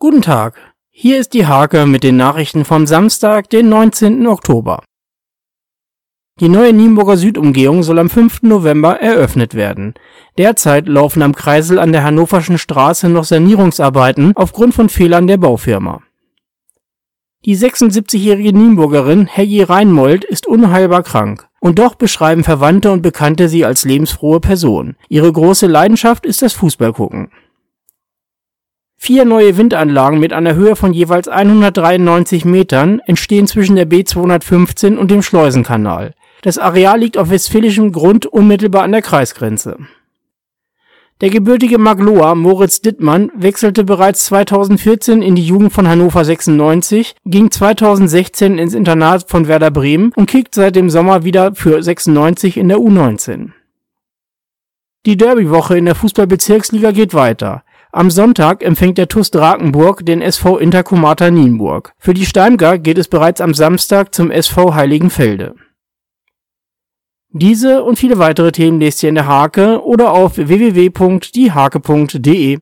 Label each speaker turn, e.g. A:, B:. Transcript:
A: Guten Tag, hier ist die Hake mit den Nachrichten vom Samstag, den 19. Oktober. Die neue Nienburger Südumgehung soll am 5. November eröffnet werden. Derzeit laufen am Kreisel an der Hannoverschen Straße noch Sanierungsarbeiten aufgrund von Fehlern der Baufirma. Die 76-jährige Nienburgerin Heggy Reinmold ist unheilbar krank. Und doch beschreiben Verwandte und Bekannte sie als lebensfrohe Person. Ihre große Leidenschaft ist das Fußballgucken. Vier neue Windanlagen mit einer Höhe von jeweils 193 Metern entstehen zwischen der B215 und dem Schleusenkanal. Das Areal liegt auf westfälischem Grund unmittelbar an der Kreisgrenze. Der gebürtige Magloa Moritz Dittmann wechselte bereits 2014 in die Jugend von Hannover 96, ging 2016 ins Internat von Werder Bremen und kickt seit dem Sommer wieder für 96 in der U19. Die Derbywoche in der Fußballbezirksliga geht weiter. Am Sonntag empfängt der TuS Drakenburg den SV Intercomata Nienburg. Für die Steimger geht es bereits am Samstag zum SV Heiligenfelde. Diese und viele weitere Themen lest ihr in der Hake oder auf www.diehake.de